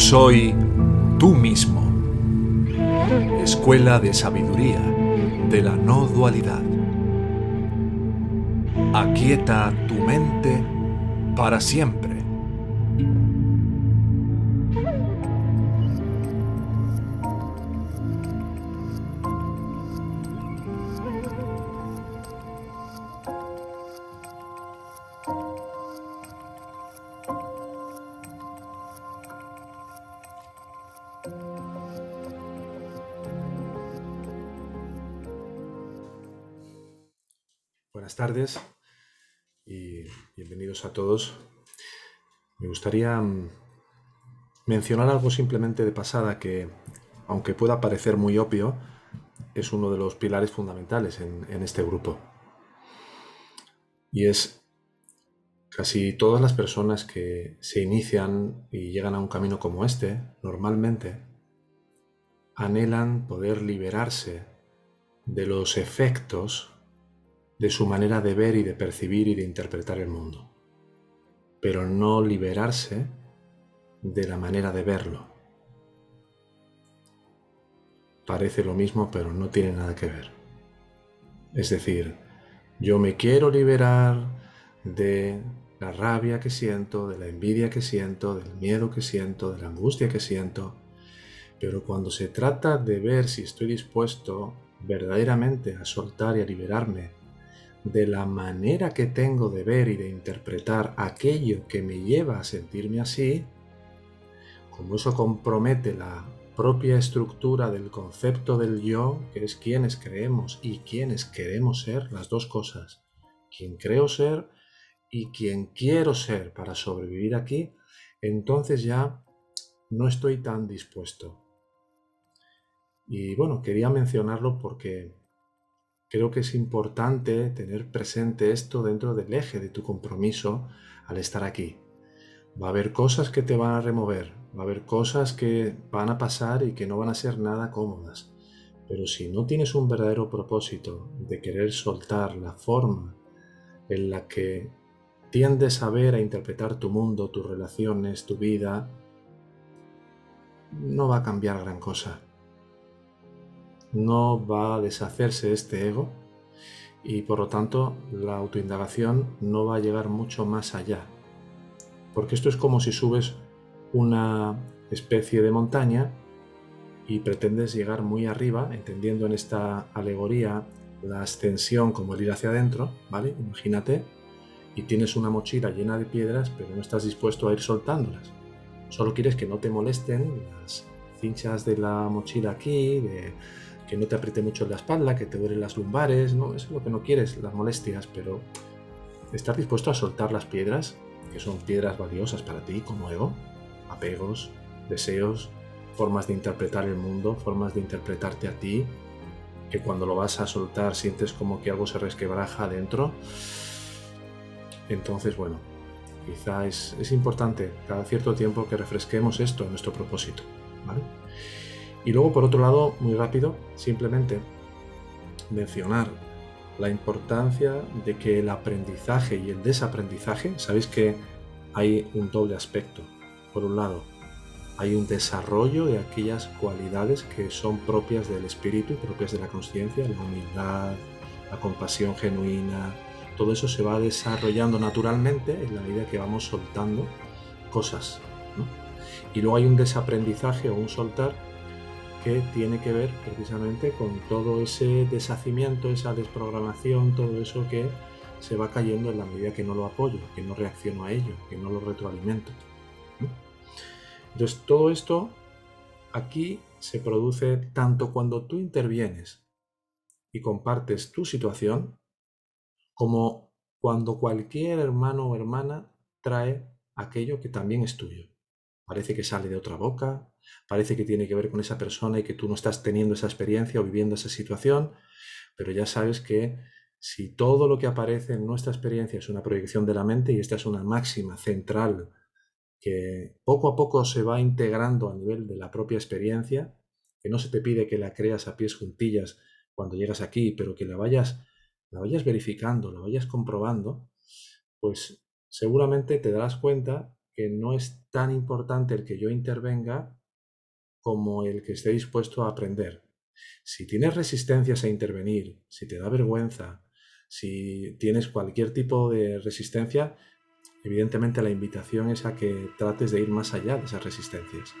soy tú mismo. Escuela de Sabiduría de la No Dualidad. Aquieta tu mente para siempre. Tardes y bienvenidos a todos. Me gustaría mm, mencionar algo simplemente de pasada que, aunque pueda parecer muy obvio, es uno de los pilares fundamentales en, en este grupo. Y es casi todas las personas que se inician y llegan a un camino como este, normalmente, anhelan poder liberarse de los efectos de su manera de ver y de percibir y de interpretar el mundo, pero no liberarse de la manera de verlo. Parece lo mismo, pero no tiene nada que ver. Es decir, yo me quiero liberar de la rabia que siento, de la envidia que siento, del miedo que siento, de la angustia que siento, pero cuando se trata de ver si estoy dispuesto verdaderamente a soltar y a liberarme de la manera que tengo de ver y de interpretar aquello que me lleva a sentirme así, como eso compromete la propia estructura del concepto del yo, que es quienes creemos y quienes queremos ser, las dos cosas, quien creo ser y quien quiero ser para sobrevivir aquí, entonces ya no estoy tan dispuesto. Y bueno, quería mencionarlo porque creo que es importante tener presente esto dentro del eje de tu compromiso al estar aquí. Va a haber cosas que te van a remover, va a haber cosas que van a pasar y que no van a ser nada cómodas. Pero si no tienes un verdadero propósito de querer soltar la forma en la que tiendes a ver, a interpretar tu mundo, tus relaciones, tu vida, no va a cambiar gran cosa no va a deshacerse este ego y por lo tanto la autoindagación no va a llegar mucho más allá. Porque esto es como si subes una especie de montaña y pretendes llegar muy arriba, entendiendo en esta alegoría la ascensión como el ir hacia adentro, ¿vale? Imagínate, y tienes una mochila llena de piedras, pero no estás dispuesto a ir soltándolas. Solo quieres que no te molesten las cinchas de la mochila aquí, de que no te apriete mucho la espalda, que te duelen las lumbares, no, eso es lo que no quieres, las molestias, pero estar dispuesto a soltar las piedras, que son piedras valiosas para ti como ego, apegos, deseos, formas de interpretar el mundo, formas de interpretarte a ti, que cuando lo vas a soltar sientes como que algo se resquebraja adentro. Entonces, bueno, quizá es, es importante cada cierto tiempo que refresquemos esto en nuestro propósito, ¿vale? Y luego, por otro lado, muy rápido, simplemente mencionar la importancia de que el aprendizaje y el desaprendizaje, sabéis que hay un doble aspecto. Por un lado, hay un desarrollo de aquellas cualidades que son propias del espíritu, propias de la conciencia, la humildad, la compasión genuina, todo eso se va desarrollando naturalmente en la medida que vamos soltando cosas. Y luego hay un desaprendizaje o un soltar que tiene que ver precisamente con todo ese deshacimiento, esa desprogramación, todo eso que se va cayendo en la medida que no lo apoyo, que no reacciono a ello, que no lo retroalimento. Entonces, todo esto aquí se produce tanto cuando tú intervienes y compartes tu situación, como cuando cualquier hermano o hermana trae aquello que también es tuyo. Parece que sale de otra boca, parece que tiene que ver con esa persona y que tú no estás teniendo esa experiencia o viviendo esa situación, pero ya sabes que si todo lo que aparece en nuestra experiencia es una proyección de la mente y esta es una máxima central que poco a poco se va integrando a nivel de la propia experiencia, que no se te pide que la creas a pies juntillas cuando llegas aquí, pero que la vayas, la vayas verificando, la vayas comprobando, pues seguramente te darás cuenta que no es tan importante el que yo intervenga como el que esté dispuesto a aprender. Si tienes resistencias a intervenir, si te da vergüenza, si tienes cualquier tipo de resistencia, evidentemente la invitación es a que trates de ir más allá de esas resistencias.